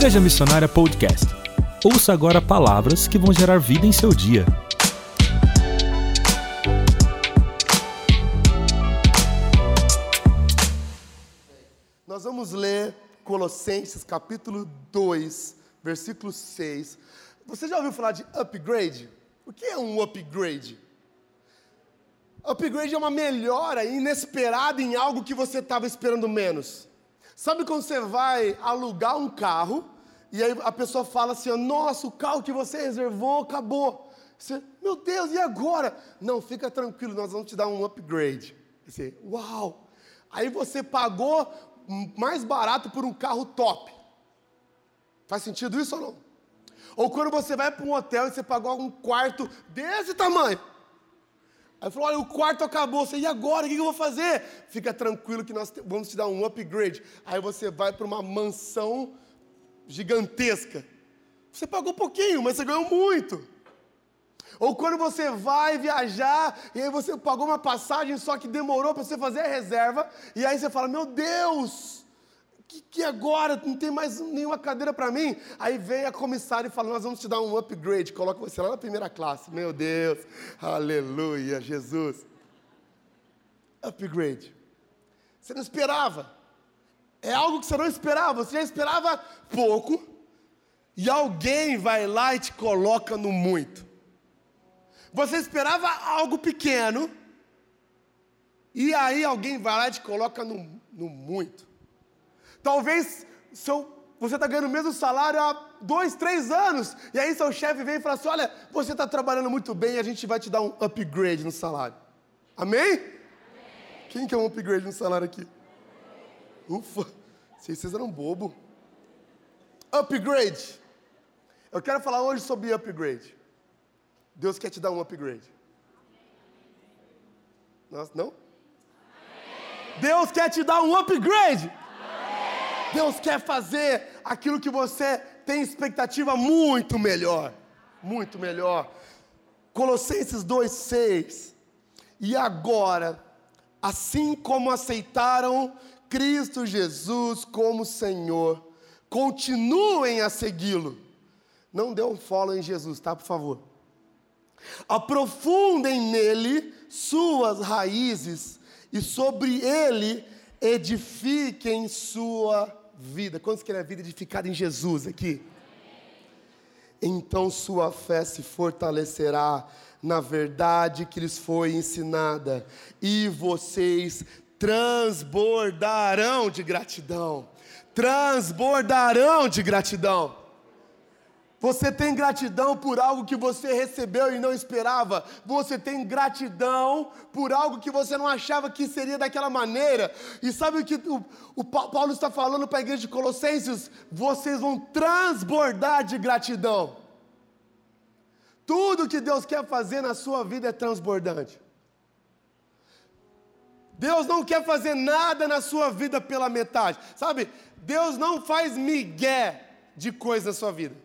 Igreja Missionária Podcast. Ouça agora palavras que vão gerar vida em seu dia. Nós vamos ler Colossenses capítulo 2, versículo 6. Você já ouviu falar de upgrade? O que é um upgrade? Upgrade é uma melhora inesperada em algo que você estava esperando menos. Sabe quando você vai alugar um carro e aí a pessoa fala assim: Nossa, o carro que você reservou acabou. Você, meu Deus, e agora? Não, fica tranquilo, nós vamos te dar um upgrade. Você, uau! Aí você pagou mais barato por um carro top. Faz sentido isso ou não? Ou quando você vai para um hotel e você pagou um quarto desse tamanho. Aí falou: olha, o quarto acabou. Você, e agora? O que eu vou fazer? Fica tranquilo que nós vamos te dar um upgrade. Aí você vai para uma mansão gigantesca. Você pagou pouquinho, mas você ganhou muito. Ou quando você vai viajar e aí você pagou uma passagem, só que demorou para você fazer a reserva, e aí você fala: Meu Deus, que, que agora não tem mais nenhuma cadeira para mim? Aí vem a comissária e fala: Nós vamos te dar um upgrade, coloca você lá na primeira classe. Meu Deus, aleluia, Jesus. Upgrade. Você não esperava. É algo que você não esperava, você já esperava pouco, e alguém vai lá e te coloca no muito. Você esperava algo pequeno, e aí alguém vai lá e te coloca no, no muito. Talvez seu, você está ganhando o mesmo salário há dois, três anos, e aí seu chefe vem e fala assim: Olha, você está trabalhando muito bem, a gente vai te dar um upgrade no salário. Amém? Amém. Quem quer um upgrade no salário aqui? Ufa, vocês eram bobo. Upgrade. Eu quero falar hoje sobre upgrade. Deus quer te dar um upgrade. Nossa, não? Deus quer te dar um upgrade. Deus quer fazer aquilo que você tem expectativa muito melhor. Muito melhor. Colossenses 2,6. E agora, assim como aceitaram Cristo Jesus como Senhor, continuem a segui-lo. Não dê um follow em Jesus, tá? Por favor. Aprofundem nele suas raízes e sobre ele edifiquem sua vida. Quantos querem a vida edificada em Jesus aqui? Então sua fé se fortalecerá na verdade que lhes foi ensinada, e vocês transbordarão de gratidão. Transbordarão de gratidão. Você tem gratidão por algo que você recebeu e não esperava. Você tem gratidão por algo que você não achava que seria daquela maneira. E sabe o que o, o Paulo está falando para a igreja de Colossenses? Vocês vão transbordar de gratidão. Tudo que Deus quer fazer na sua vida é transbordante. Deus não quer fazer nada na sua vida pela metade. Sabe? Deus não faz migué de coisa na sua vida.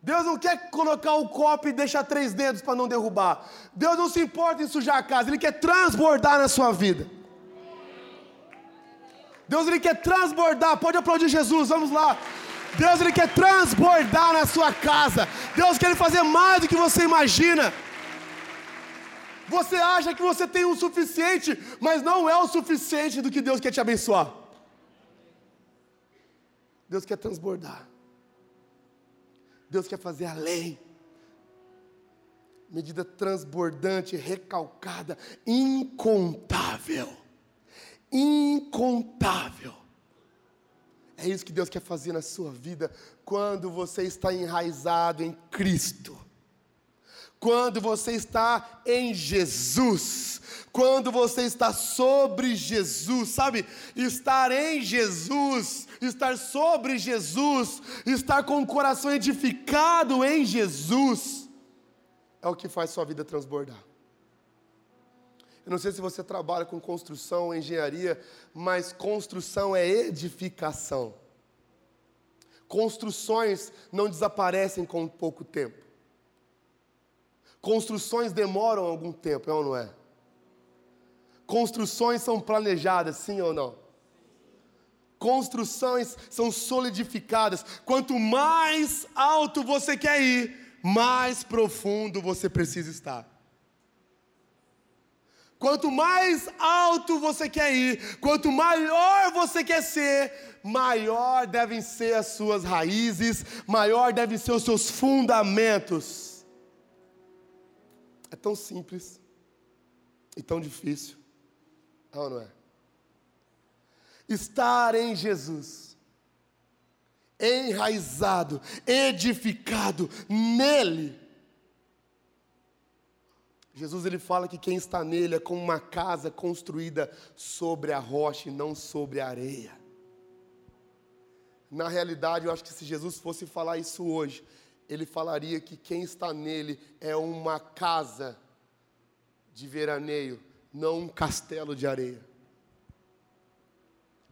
Deus não quer colocar o copo e deixar três dedos para não derrubar. Deus não se importa em sujar a casa, Ele quer transbordar na sua vida. Deus Ele quer transbordar, pode aplaudir Jesus, vamos lá. Deus Ele quer transbordar na sua casa. Deus quer fazer mais do que você imagina. Você acha que você tem o suficiente, mas não é o suficiente do que Deus quer te abençoar. Deus quer transbordar. Deus quer fazer além. Medida transbordante, recalcada, incontável. Incontável. É isso que Deus quer fazer na sua vida quando você está enraizado em Cristo. Quando você está em Jesus, quando você está sobre Jesus, sabe? Estar em Jesus, estar sobre Jesus, estar com o coração edificado em Jesus, é o que faz sua vida transbordar. Eu não sei se você trabalha com construção, engenharia, mas construção é edificação. Construções não desaparecem com pouco tempo. Construções demoram algum tempo, é ou não é? Construções são planejadas, sim ou não? construções são solidificadas. Quanto mais alto você quer ir, mais profundo você precisa estar. Quanto mais alto você quer ir, quanto maior você quer ser, maior devem ser as suas raízes, maior devem ser os seus fundamentos. É tão simples e tão difícil. Não, não é? Estar em Jesus, enraizado, edificado nele. Jesus ele fala que quem está nele é como uma casa construída sobre a rocha e não sobre a areia. Na realidade, eu acho que se Jesus fosse falar isso hoje, ele falaria que quem está nele é uma casa de veraneio, não um castelo de areia.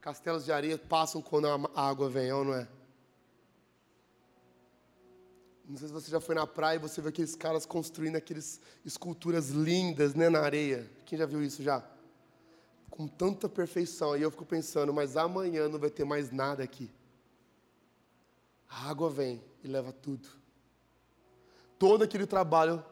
Castelos de areia passam quando a água vem, ou não é? Não sei se você já foi na praia e você vê aqueles caras construindo aquelas esculturas lindas né, na areia. Quem já viu isso já? Com tanta perfeição. E eu fico pensando, mas amanhã não vai ter mais nada aqui. A água vem e leva tudo. Todo aquele trabalho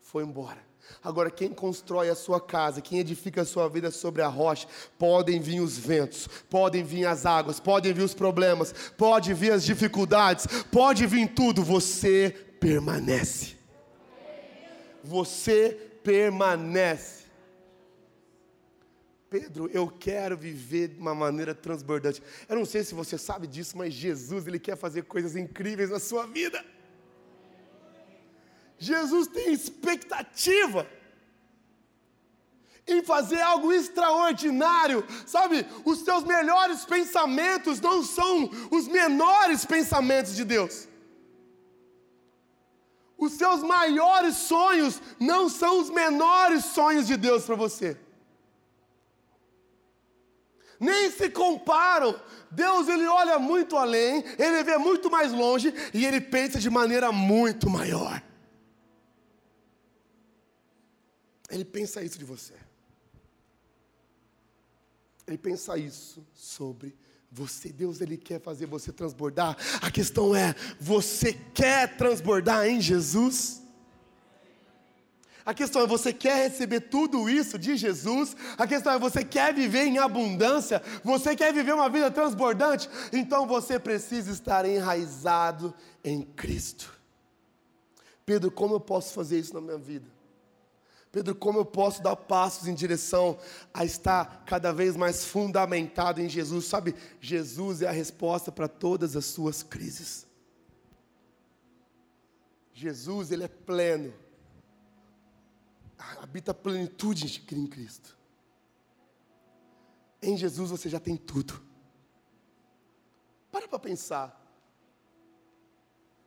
foi embora. Agora, quem constrói a sua casa, quem edifica a sua vida sobre a rocha, podem vir os ventos, podem vir as águas, podem vir os problemas, pode vir as dificuldades, pode vir tudo, você permanece. Você permanece. Pedro, eu quero viver de uma maneira transbordante. Eu não sei se você sabe disso, mas Jesus, ele quer fazer coisas incríveis na sua vida. Jesus tem expectativa em fazer algo extraordinário, sabe? Os seus melhores pensamentos não são os menores pensamentos de Deus. Os seus maiores sonhos não são os menores sonhos de Deus para você. Nem se comparam. Deus ele olha muito além, ele vê muito mais longe e ele pensa de maneira muito maior. Ele pensa isso de você. Ele pensa isso sobre você. Deus ele quer fazer você transbordar. A questão é: você quer transbordar em Jesus? A questão é: você quer receber tudo isso de Jesus? A questão é: você quer viver em abundância? Você quer viver uma vida transbordante? Então você precisa estar enraizado em Cristo. Pedro, como eu posso fazer isso na minha vida? Pedro, como eu posso dar passos em direção a estar cada vez mais fundamentado em Jesus? Sabe, Jesus é a resposta para todas as suas crises. Jesus, ele é pleno. Habita a plenitude em Cristo. Em Jesus você já tem tudo. Para para pensar.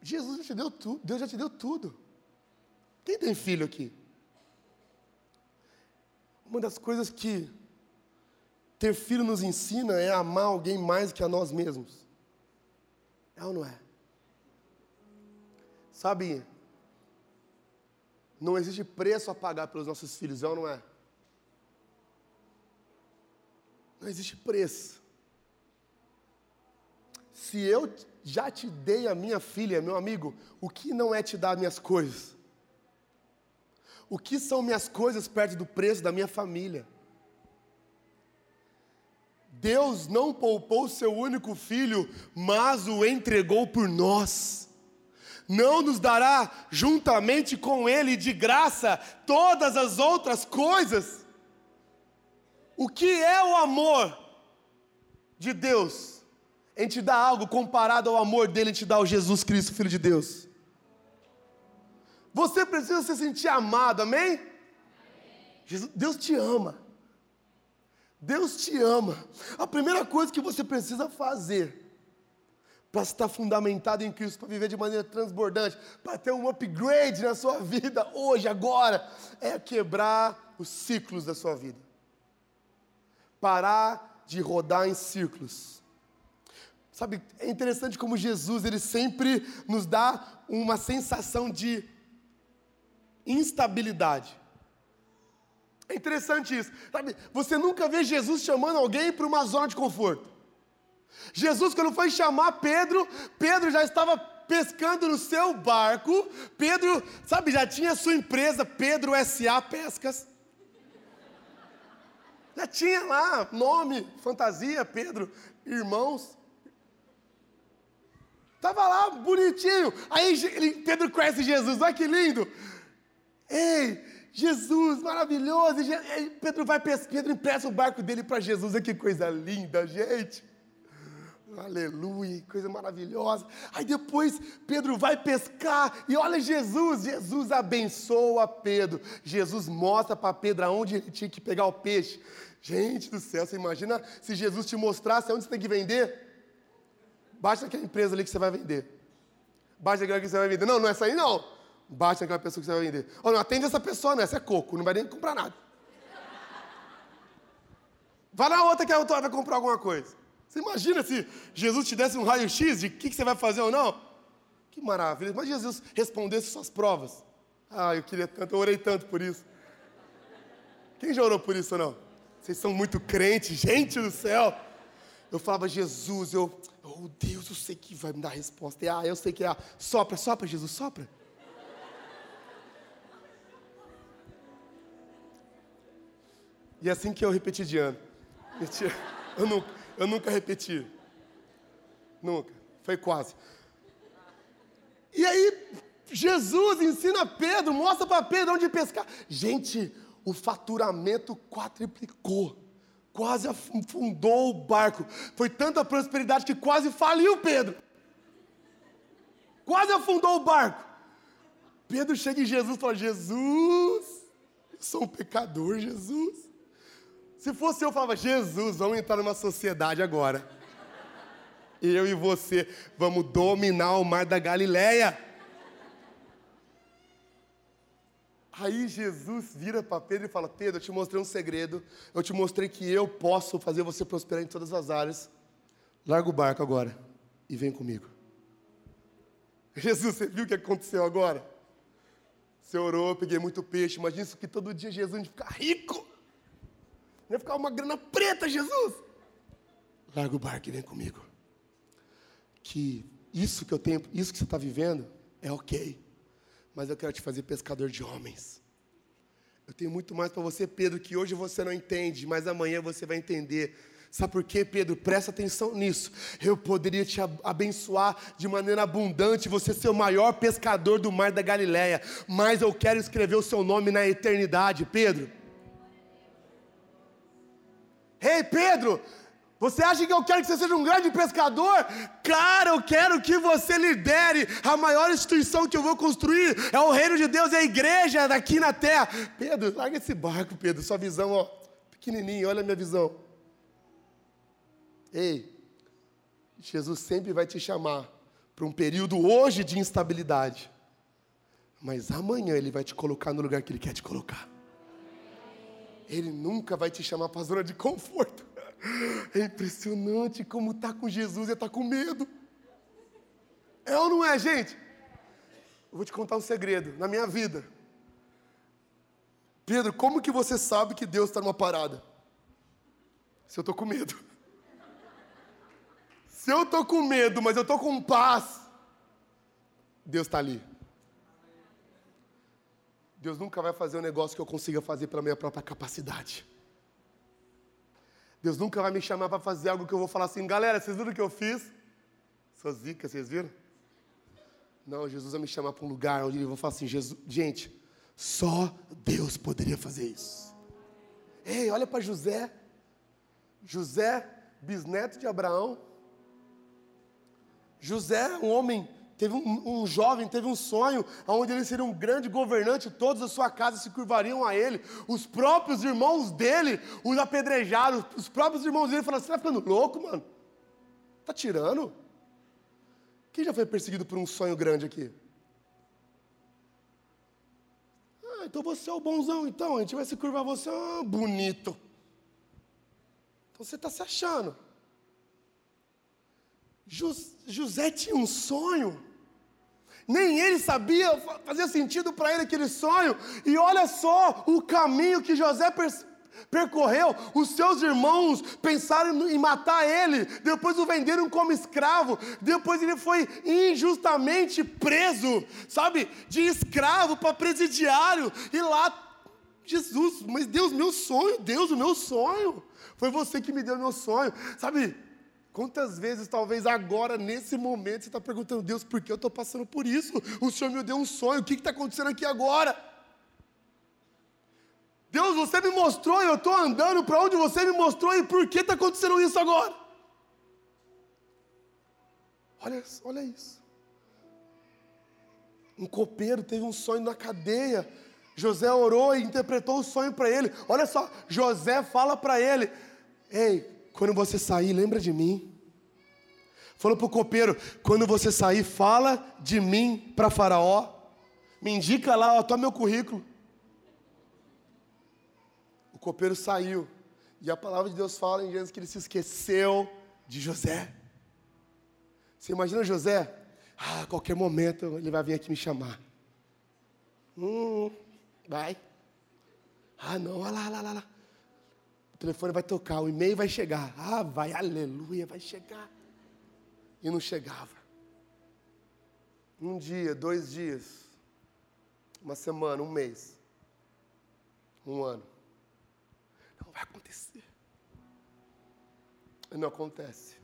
Jesus já te deu tudo, Deus já te deu tudo. Quem tem filho aqui? Uma das coisas que ter filho nos ensina é amar alguém mais que a nós mesmos. É ou não é? Sabe, não existe preço a pagar pelos nossos filhos, é ou não é? Não existe preço. Se eu já te dei a minha filha, meu amigo, o que não é te dar minhas coisas? O que são minhas coisas perto do preço da minha família? Deus não poupou seu único filho, mas o entregou por nós. Não nos dará juntamente com ele de graça todas as outras coisas? O que é o amor de Deus? Em te dar algo comparado ao amor dele em te dar o Jesus Cristo, Filho de Deus. Você precisa se sentir amado, amém? Jesus, Deus te ama. Deus te ama. A primeira coisa que você precisa fazer para estar fundamentado em Cristo, para viver de maneira transbordante, para ter um upgrade na sua vida hoje, agora, é quebrar os ciclos da sua vida. Parar de rodar em círculos. Sabe, é interessante como Jesus, ele sempre nos dá uma sensação de instabilidade. É interessante isso. Sabe? Você nunca vê Jesus chamando alguém para uma zona de conforto. Jesus, quando foi chamar Pedro, Pedro já estava pescando no seu barco. Pedro, sabe, já tinha sua empresa, Pedro SA Pescas. Já tinha lá nome, fantasia, Pedro, irmãos. Estava lá bonitinho. Aí Pedro conhece Jesus, olha que lindo. Ei, Jesus, maravilhoso. E Pedro vai Pedro empresta o barco dele para Jesus. Que coisa linda, gente. Aleluia, coisa maravilhosa. Aí depois Pedro vai pescar e olha Jesus, Jesus abençoa Pedro. Jesus mostra para Pedro aonde ele tinha que pegar o peixe. Gente do céu, você imagina se Jesus te mostrasse aonde você tem que vender? Baixa aquela empresa ali que você vai vender. Baixa aquela que você vai vender. Não, não é essa aí não. Baixa aquela pessoa que você vai vender. Oh, não atende essa pessoa, não. Essa é coco, não vai nem comprar nada. Vai na outra que a outra vai comprar alguma coisa. Você imagina se Jesus te desse um raio-x de o que, que, você vai fazer ou não? Que maravilha. Mas Jesus respondesse suas provas. Ah, eu queria tanto, eu orei tanto por isso. Quem já orou por isso ou não? Vocês são muito crentes, gente do céu. Eu falava, Jesus, eu, oh Deus, eu sei que vai me dar a resposta. E, ah, eu sei que é. Ah, sopra, sopra, Jesus, sopra. E é assim que eu repeti de ano. Eu nunca, eu nunca repeti. Nunca. Foi quase. E aí, Jesus ensina Pedro, mostra para Pedro onde pescar. Gente, o faturamento quadriplicou quase afundou o barco. Foi tanta prosperidade que quase faliu Pedro. Quase afundou o barco. Pedro chega em Jesus e fala: Jesus, eu sou um pecador, Jesus. Se fosse eu, eu falava: Jesus, vamos entrar numa sociedade agora. Eu e você vamos dominar o mar da Galileia. Aí Jesus vira para Pedro e fala: Pedro, eu te mostrei um segredo. Eu te mostrei que eu posso fazer você prosperar em todas as áreas. Larga o barco agora e vem comigo. Jesus, você viu o que aconteceu agora? Você orou, eu peguei muito peixe. Imagina isso que todo dia Jesus ficar rico. Ia ficar uma grana preta, Jesus. Larga o barco e vem comigo. Que isso que eu tenho, isso que você está vivendo é ok mas eu quero te fazer pescador de homens. Eu tenho muito mais para você, Pedro, que hoje você não entende, mas amanhã você vai entender. Sabe por quê, Pedro? Presta atenção nisso. Eu poderia te abençoar de maneira abundante, você ser o maior pescador do mar da Galileia, mas eu quero escrever o seu nome na eternidade, Pedro. Ei, Pedro, você acha que eu quero que você seja um grande pescador? Cara, eu quero que você lidere a maior instituição que eu vou construir. É o reino de Deus, é a igreja daqui na terra. Pedro, larga esse barco, Pedro. Sua visão, ó, pequenininho, olha a minha visão. Ei, Jesus sempre vai te chamar para um período hoje de instabilidade. Mas amanhã Ele vai te colocar no lugar que Ele quer te colocar. Ele nunca vai te chamar para a zona de conforto. É impressionante como está com Jesus e está com medo. É ou não é, gente? Eu vou te contar um segredo na minha vida. Pedro, como que você sabe que Deus está numa parada? Se eu estou com medo. Se eu estou com medo, mas eu estou com paz, Deus está ali. Deus nunca vai fazer um negócio que eu consiga fazer pela minha própria capacidade. Deus nunca vai me chamar para fazer algo que eu vou falar assim, galera, vocês viram o que eu fiz? Sou zica, vocês viram? Não, Jesus vai me chamar para um lugar onde eu vou falar assim, Jesus, gente, só Deus poderia fazer isso. Ei, olha para José. José, bisneto de Abraão. José, um homem Teve um, um, jovem, teve um sonho, onde ele seria um grande governante, todos a sua casa se curvariam a ele. Os próprios irmãos dele os apedrejaram, os próprios irmãos dele falaram: Você está ficando louco, mano? Está tirando? Quem já foi perseguido por um sonho grande aqui? Ah, então você é o bonzão, então, a gente vai se curvar você, ah, bonito. Então você está se achando. José tinha um sonho. Nem ele sabia, fazia sentido para ele aquele sonho. E olha só o caminho que José percorreu, os seus irmãos pensaram em matar ele, depois o venderam como escravo, depois ele foi injustamente preso, sabe, de escravo para presidiário, e lá, Jesus, mas Deus, meu sonho, Deus, o meu sonho, foi você que me deu meu sonho, sabe, Quantas vezes, talvez agora, nesse momento, você está perguntando, Deus, por que eu estou passando por isso? O Senhor me deu um sonho, o que está acontecendo aqui agora? Deus, você me mostrou e eu estou andando para onde você me mostrou e por que está acontecendo isso agora? Olha, olha isso. Um copeiro teve um sonho na cadeia. José orou e interpretou o sonho para ele. Olha só, José fala para ele: Ei, quando você sair, lembra de mim. Falou para o copeiro: quando você sair, fala de mim para Faraó. Me indica lá, ó, toma meu currículo copeiro saiu. E a palavra de Deus fala em Gênesis que ele se esqueceu de José. Você imagina José? Ah, a qualquer momento ele vai vir aqui me chamar. Hum, vai. Ah, não, olha lá, olha lá, olha lá. Telefone vai tocar, o e-mail vai chegar. Ah, vai, aleluia, vai chegar. E não chegava. Um dia, dois dias, uma semana, um mês, um ano vai acontecer. Não acontece.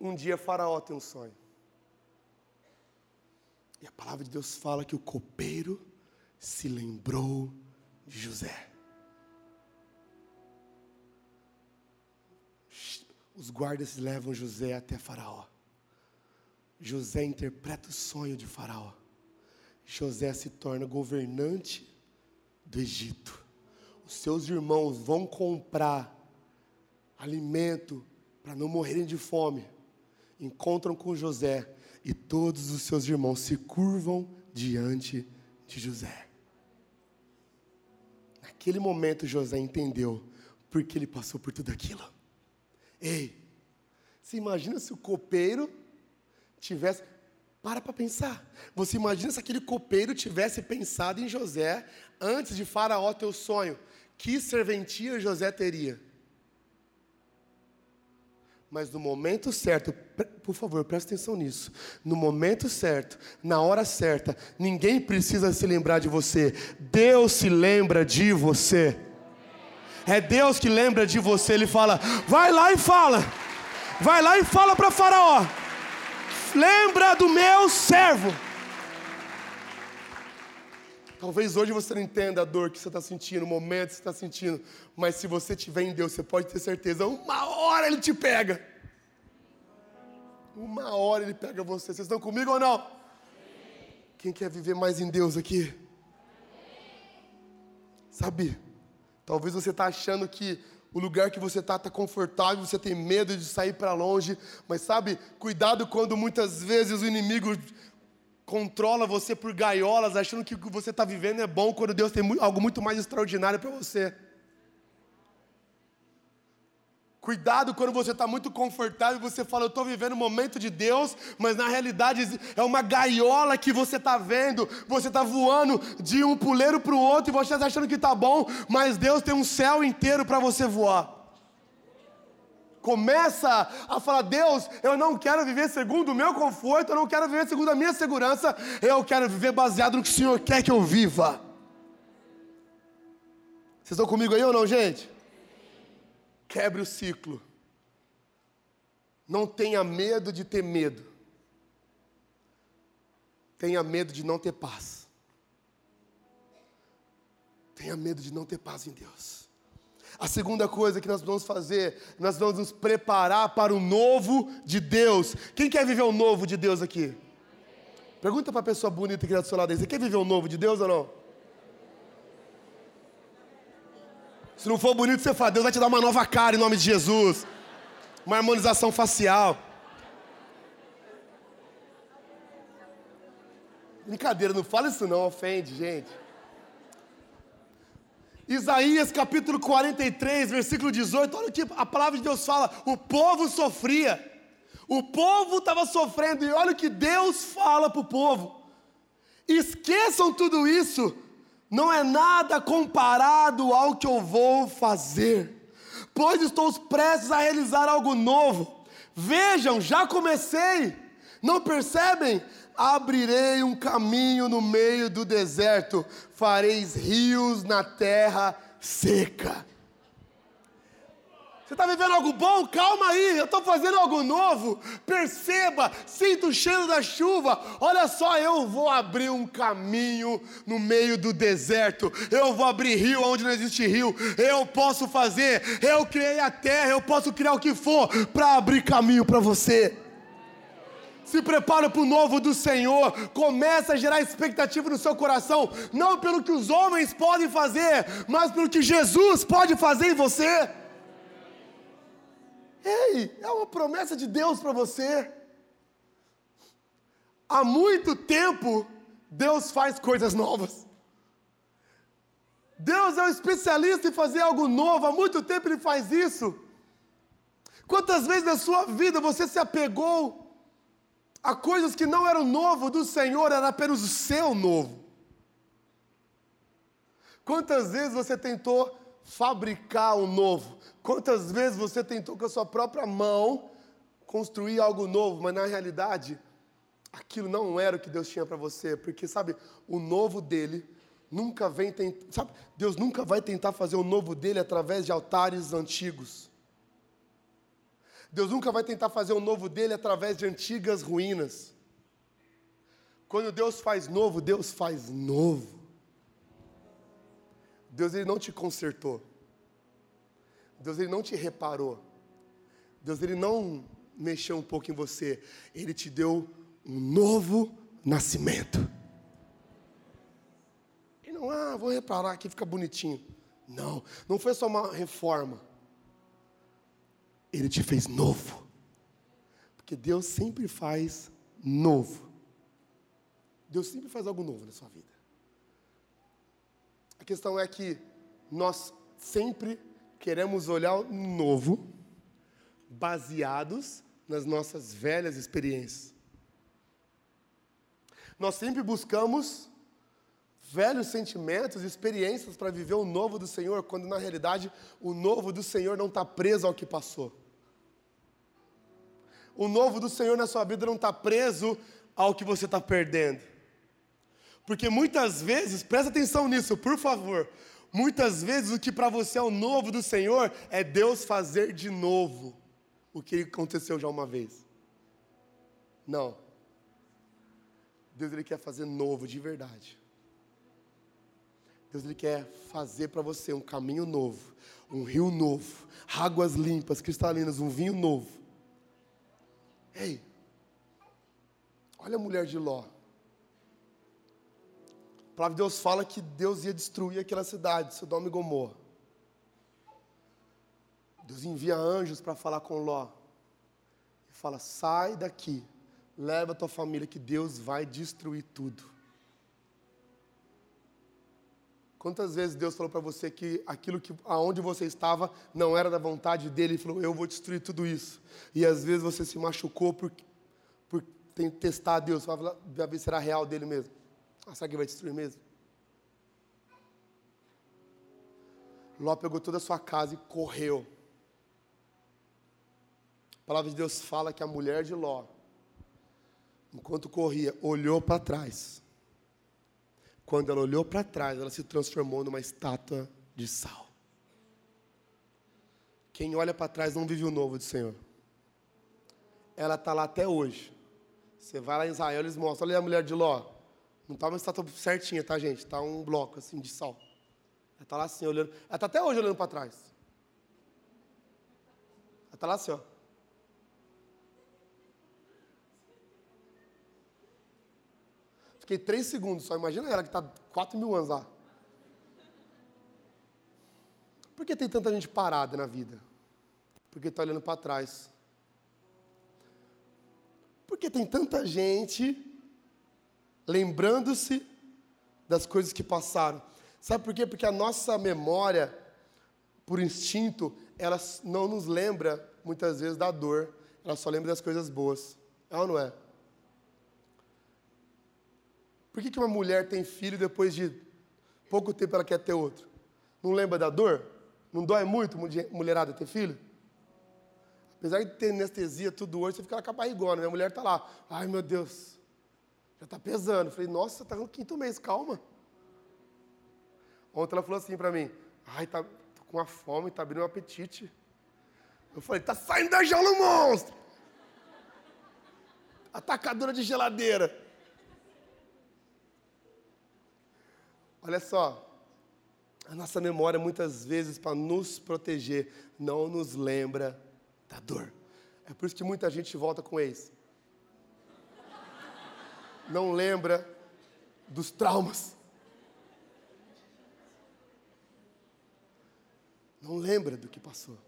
Um dia Faraó tem um sonho. E a palavra de Deus fala que o copeiro se lembrou José. Os guardas levam José até Faraó. José interpreta o sonho de Faraó. José se torna governante do Egito. Os seus irmãos vão comprar alimento para não morrerem de fome. Encontram com José e todos os seus irmãos se curvam diante de José. Naquele momento, José entendeu porque ele passou por tudo aquilo. Ei, você imagina se o copeiro tivesse. Para para pensar. Você imagina se aquele copeiro tivesse pensado em José antes de Faraó ter o sonho. Que serventia José teria? Mas no momento certo, por favor, presta atenção nisso. No momento certo, na hora certa, ninguém precisa se lembrar de você. Deus se lembra de você. É Deus que lembra de você. Ele fala: vai lá e fala. Vai lá e fala para Faraó lembra do meu servo. Talvez hoje você não entenda a dor que você está sentindo, o momento que você está sentindo, mas se você tiver em Deus, você pode ter certeza, uma hora Ele te pega. Uma hora Ele pega você. Vocês estão comigo ou não? Quem quer viver mais em Deus aqui? Sabe, talvez você está achando que o lugar que você está está confortável, você tem medo de sair para longe, mas sabe, cuidado quando muitas vezes o inimigo controla você por gaiolas, achando que o que você está vivendo é bom, quando Deus tem algo muito mais extraordinário para você. Cuidado quando você está muito confortável e você fala, eu estou vivendo um momento de Deus, mas na realidade é uma gaiola que você está vendo, você está voando de um puleiro para o outro e você está achando que está bom, mas Deus tem um céu inteiro para você voar. Começa a falar, Deus, eu não quero viver segundo o meu conforto, eu não quero viver segundo a minha segurança, eu quero viver baseado no que o Senhor quer que eu viva. Vocês estão comigo aí ou não, gente? Quebre o ciclo. Não tenha medo de ter medo. Tenha medo de não ter paz. Tenha medo de não ter paz em Deus. A segunda coisa que nós vamos fazer, nós vamos nos preparar para o novo de Deus. Quem quer viver o novo de Deus aqui? Pergunta para a pessoa bonita que está do seu lado aí: você quer viver o novo de Deus ou não? Se não for bonito, você fala, Deus vai te dar uma nova cara em nome de Jesus. Uma harmonização facial. Brincadeira, não fala isso não, ofende, gente. Isaías capítulo 43, versículo 18, olha o que a palavra de Deus fala: o povo sofria, o povo estava sofrendo, e olha o que Deus fala para o povo: esqueçam tudo isso, não é nada comparado ao que eu vou fazer, pois estou prestes a realizar algo novo. Vejam, já comecei, não percebem? Abrirei um caminho no meio do deserto, fareis rios na terra seca. Você está vivendo algo bom? Calma aí, eu estou fazendo algo novo. Perceba, sinta o cheiro da chuva. Olha só, eu vou abrir um caminho no meio do deserto. Eu vou abrir rio onde não existe rio. Eu posso fazer. Eu criei a terra, eu posso criar o que for para abrir caminho para você. Se prepara para o novo do Senhor. Começa a gerar expectativa no seu coração, não pelo que os homens podem fazer, mas pelo que Jesus pode fazer em você. Ei, é uma promessa de Deus para você. Há muito tempo, Deus faz coisas novas. Deus é um especialista em fazer algo novo, há muito tempo Ele faz isso. Quantas vezes na sua vida você se apegou a coisas que não eram novo do Senhor, era apenas o seu novo? Quantas vezes você tentou fabricar o novo? Quantas vezes você tentou com a sua própria mão construir algo novo, mas na realidade aquilo não era o que Deus tinha para você, porque sabe, o novo dele nunca vem tentar, sabe, Deus nunca vai tentar fazer o novo dele através de altares antigos. Deus nunca vai tentar fazer o novo dele através de antigas ruínas. Quando Deus faz novo, Deus faz novo. Deus ele não te consertou. Deus ele não te reparou. Deus ele não mexeu um pouco em você. Ele te deu um novo nascimento. E não, ah, vou reparar aqui, fica bonitinho. Não, não foi só uma reforma. Ele te fez novo. Porque Deus sempre faz novo. Deus sempre faz algo novo na sua vida. A questão é que nós sempre queremos olhar o novo, baseados nas nossas velhas experiências. Nós sempre buscamos velhos sentimentos, experiências para viver o novo do Senhor, quando na realidade o novo do Senhor não está preso ao que passou. O novo do Senhor na sua vida não está preso ao que você está perdendo. Porque muitas vezes, presta atenção nisso, por favor, Muitas vezes o que para você é o novo do Senhor é Deus fazer de novo o que aconteceu já uma vez. Não. Deus ele quer fazer novo de verdade. Deus ele quer fazer para você um caminho novo, um rio novo, águas limpas, cristalinas, um vinho novo. Ei, olha a mulher de Ló palavra de Deus fala que Deus ia destruir aquela cidade, Sodoma e Gomorra. Deus envia anjos para falar com Ló. E fala: sai daqui, leva a tua família, que Deus vai destruir tudo. Quantas vezes Deus falou para você que aquilo que aonde você estava não era da vontade dele, e falou: "Eu vou destruir tudo isso". E às vezes você se machucou por por testar Deus, para ver se era real dele mesmo. Ah, será que vai destruir mesmo? Ló pegou toda a sua casa e correu. A palavra de Deus fala que a mulher de Ló, enquanto corria, olhou para trás. Quando ela olhou para trás, ela se transformou numa estátua de sal. Quem olha para trás não vive o novo do Senhor. Ela está lá até hoje. Você vai lá em Israel, eles mostram. Olha a mulher de Ló. Não está uma estátua certinha, tá, gente? Está um bloco assim de sal. Ela está lá assim, olhando. Ela está até hoje olhando para trás. Ela está lá assim, ó. Fiquei três segundos só. Imagina ela que está quatro mil anos lá. Por que tem tanta gente parada na vida? Porque está olhando para trás. Por que tem tanta gente lembrando-se das coisas que passaram. Sabe por quê? Porque a nossa memória, por instinto, ela não nos lembra muitas vezes da dor, ela só lembra das coisas boas. É ou não é? Por que, que uma mulher tem filho depois de pouco tempo ela quer ter outro. Não lembra da dor? Não dói muito mulherada ter filho? Apesar de ter anestesia tudo hoje, você fica com a barrigona. Minha mulher está lá. Ai, meu Deus. Já está pesando. Falei, nossa, está no quinto mês, calma. Ontem ela falou assim para mim. Ai, tá, tô com uma fome, tá abrindo um apetite. Eu falei, tá saindo da jaula o monstro. Atacadora de geladeira. Olha só, a nossa memória muitas vezes para nos proteger não nos lembra da dor. É por isso que muita gente volta com ex. Não lembra dos traumas. Não lembra do que passou.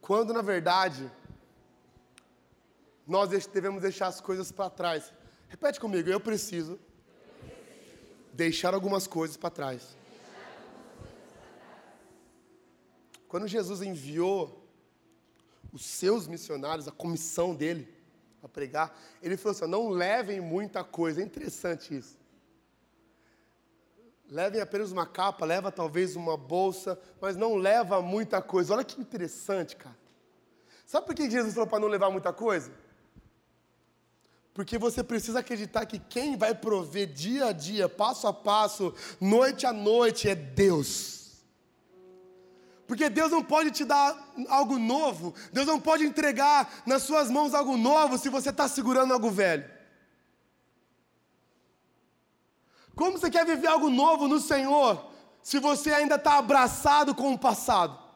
Quando na verdade nós devemos deixar as coisas para trás. Repete comigo, eu preciso deixar algumas coisas para trás. Quando Jesus enviou os seus missionários, a comissão dele, a pregar, ele falou assim: não levem muita coisa. É interessante isso. Levem apenas uma capa, leva talvez uma bolsa, mas não leva muita coisa. Olha que interessante, cara. Sabe por que Jesus falou para não levar muita coisa? Porque você precisa acreditar que quem vai prover dia a dia, passo a passo, noite a noite, é Deus. Porque Deus não pode te dar algo novo, Deus não pode entregar nas suas mãos algo novo se você está segurando algo velho. Como você quer viver algo novo no Senhor se você ainda está abraçado com o passado?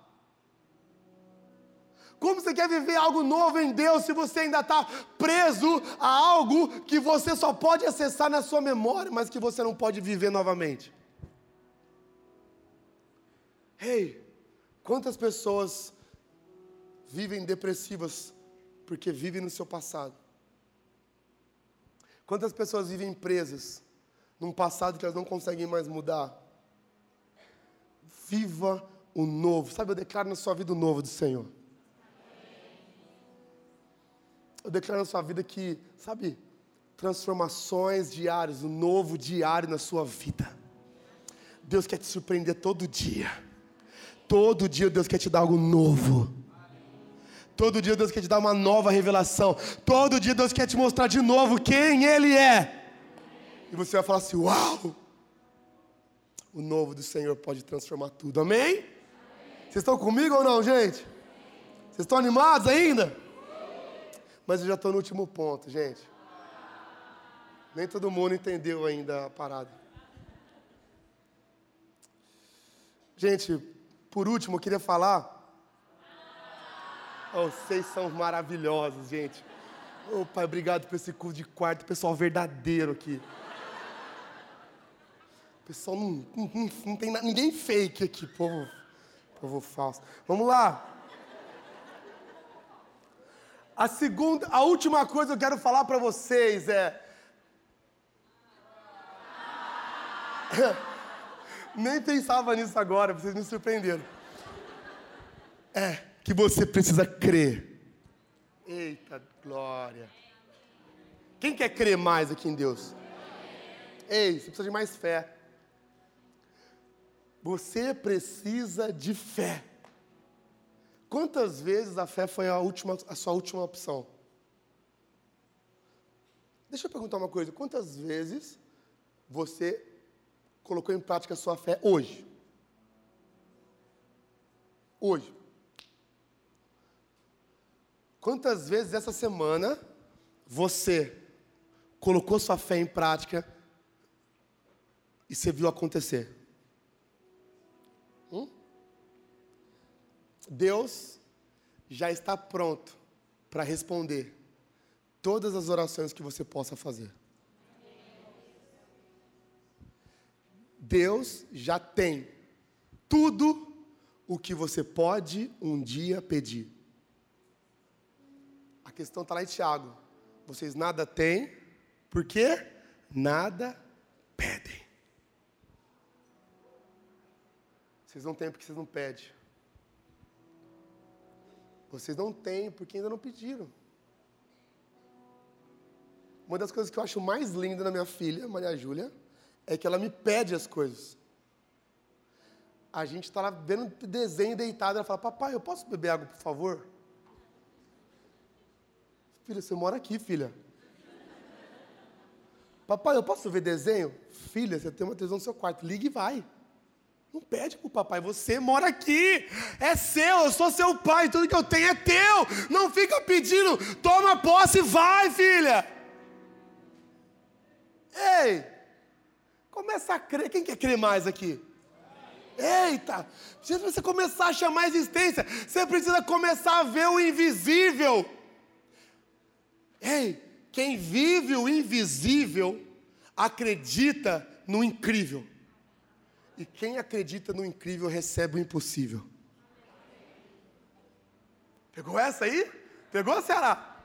Como você quer viver algo novo em Deus se você ainda está preso a algo que você só pode acessar na sua memória, mas que você não pode viver novamente? Ei, quantas pessoas vivem depressivas porque vivem no seu passado? Quantas pessoas vivem presas num passado que elas não conseguem mais mudar? Viva o novo. Sabe, eu declaro na sua vida o novo do Senhor. Eu declaro na sua vida que, sabe, transformações diárias, um novo diário na sua vida. Deus quer te surpreender todo dia. Todo dia Deus quer te dar algo novo. Todo dia Deus quer te dar uma nova revelação. Todo dia Deus quer te mostrar de novo quem Ele é. E você vai falar assim: Uau! O novo do Senhor pode transformar tudo. Amém? Vocês estão comigo ou não, gente? Vocês estão animados ainda? Mas eu já estou no último ponto, gente. Nem todo mundo entendeu ainda a parada. Gente, por último, eu queria falar. Oh, vocês são maravilhosos, gente. Oh, pai, obrigado por esse curso de quarto, pessoal verdadeiro aqui. Pessoal, não, não, não tem ninguém fake aqui, povo, povo falso. Vamos lá. A segunda, a última coisa que eu quero falar para vocês é Nem pensava nisso agora, vocês me surpreenderam. É que você precisa crer. Eita glória. Quem quer crer mais aqui em Deus? Ei, você precisa de mais fé. Você precisa de fé. Quantas vezes a fé foi a, última, a sua última opção? Deixa eu perguntar uma coisa: quantas vezes você colocou em prática a sua fé hoje? Hoje. Quantas vezes essa semana você colocou sua fé em prática e você viu acontecer? Deus já está pronto para responder todas as orações que você possa fazer. Deus já tem tudo o que você pode um dia pedir. A questão está lá em Tiago. Vocês nada têm, porque nada pedem. Vocês não têm porque vocês não pedem. Vocês não têm porque ainda não pediram. Uma das coisas que eu acho mais linda na minha filha, Maria Júlia, é que ela me pede as coisas. A gente está lá vendo desenho deitado, ela fala, papai, eu posso beber água, por favor? Filha, você mora aqui, filha. Papai, eu posso ver desenho? Filha, você tem uma televisão no seu quarto, liga e vai. Não pede para o papai, você mora aqui, é seu, eu sou seu pai, tudo que eu tenho é teu. Não fica pedindo, toma posse e vai, filha. Ei, começa a crer, quem quer crer mais aqui? Eita, precisa você começar a chamar a existência, você precisa começar a ver o invisível. Ei, quem vive o invisível acredita no incrível. E quem acredita no incrível recebe o impossível. Pegou essa aí? Pegou, Ceará?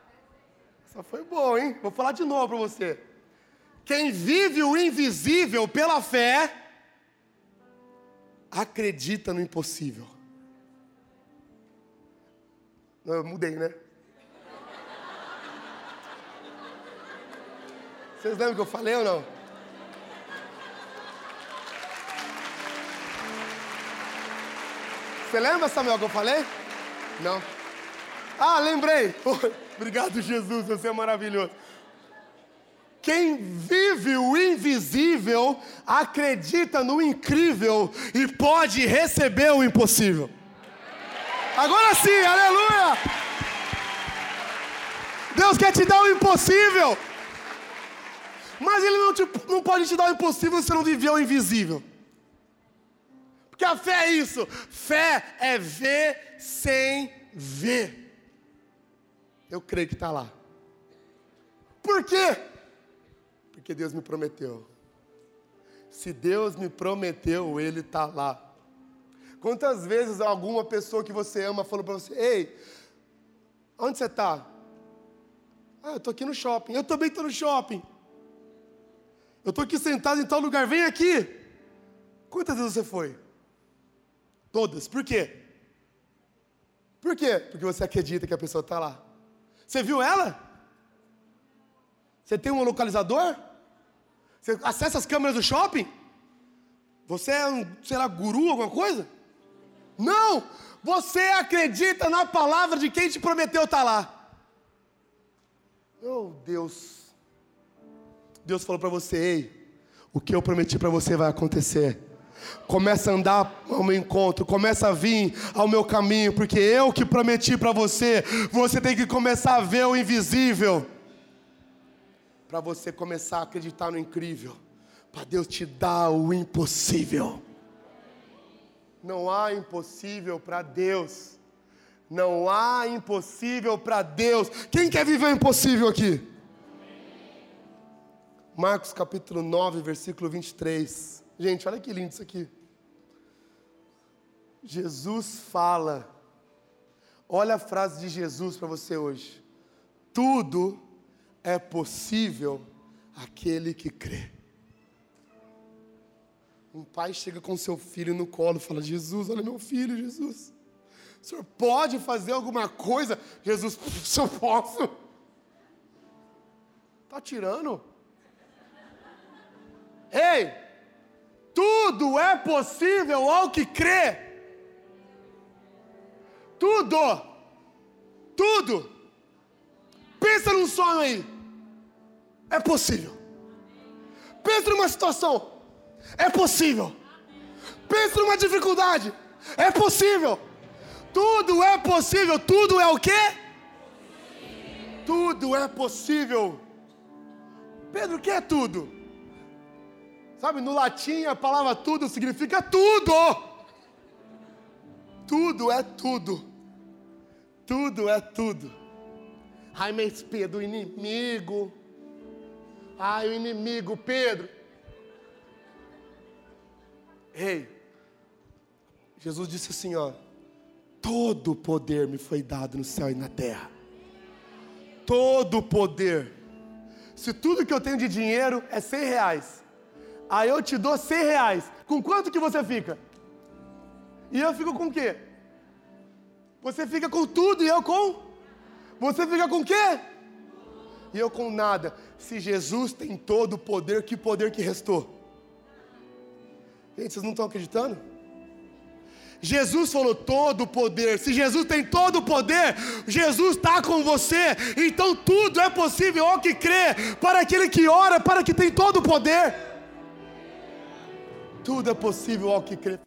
Essa foi boa, hein? Vou falar de novo para você. Quem vive o invisível pela fé, acredita no impossível. Eu mudei, né? Vocês lembram que eu falei ou não? Você lembra, Samuel, que eu falei? Não. Ah, lembrei. Obrigado, Jesus, você é maravilhoso. Quem vive o invisível acredita no incrível e pode receber o impossível. Agora sim, aleluia! Deus quer te dar o impossível. Mas Ele não, te, não pode te dar o impossível se não viver o invisível. Porque a fé é isso. Fé é ver sem ver. Eu creio que está lá. Por quê? Porque Deus me prometeu. Se Deus me prometeu, Ele está lá. Quantas vezes alguma pessoa que você ama falou para você: Ei, onde você está? Ah, eu estou aqui no shopping. Eu também estou no shopping. Eu estou aqui sentado em tal lugar, vem aqui. Quantas vezes você foi? Todas. Por quê? Por quê? Porque você acredita que a pessoa está lá. Você viu ela? Você tem um localizador? Você acessa as câmeras do shopping? Você é um, sei lá, guru, alguma coisa? Não! Você acredita na palavra de quem te prometeu estar tá lá. Oh, Deus. Deus falou para você: ei, o que eu prometi para você vai acontecer. Começa a andar ao meu encontro, começa a vir ao meu caminho, porque eu que prometi para você, você tem que começar a ver o invisível, para você começar a acreditar no incrível, para Deus te dar o impossível. Não há impossível para Deus. Não há impossível para Deus. Quem quer viver o impossível aqui? Marcos capítulo 9, versículo 23. Gente, olha que lindo isso aqui. Jesus fala. Olha a frase de Jesus para você hoje. Tudo é possível aquele que crê. Um pai chega com seu filho no colo e fala: Jesus, olha meu filho, Jesus. O senhor pode fazer alguma coisa? Jesus, eu posso. Está tirando? Ei, tudo é possível ao que crê. Tudo, tudo. Pensa num sonho aí. É possível. Pensa numa situação. É possível. Pensa numa dificuldade. É possível. Tudo é possível. Tudo é o quê? Tudo é possível. Pedro, o que é tudo? Sabe, no latim a palavra tudo significa tudo. Tudo é tudo. Tudo é tudo. Ai, mas Pedro, o inimigo. Ai, o inimigo, Pedro. Ei, Jesus disse assim: ó, todo poder me foi dado no céu e na terra. Todo poder. Se tudo que eu tenho de dinheiro é 100 reais, Aí eu te dou 100 reais. Com quanto que você fica? E eu fico com o quê? Você fica com tudo e eu com? Você fica com o quê? E eu com nada. Se Jesus tem todo o poder, que poder que restou? Gente, vocês não estão acreditando? Jesus falou todo o poder. Se Jesus tem todo o poder, Jesus está com você. Então tudo é possível ao que crê, para aquele que ora, para que tem todo o poder. Tudo é possível ao que crê.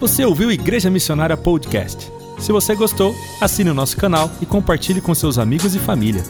Você ouviu Igreja Missionária Podcast? Se você gostou, assine o nosso canal e compartilhe com seus amigos e família.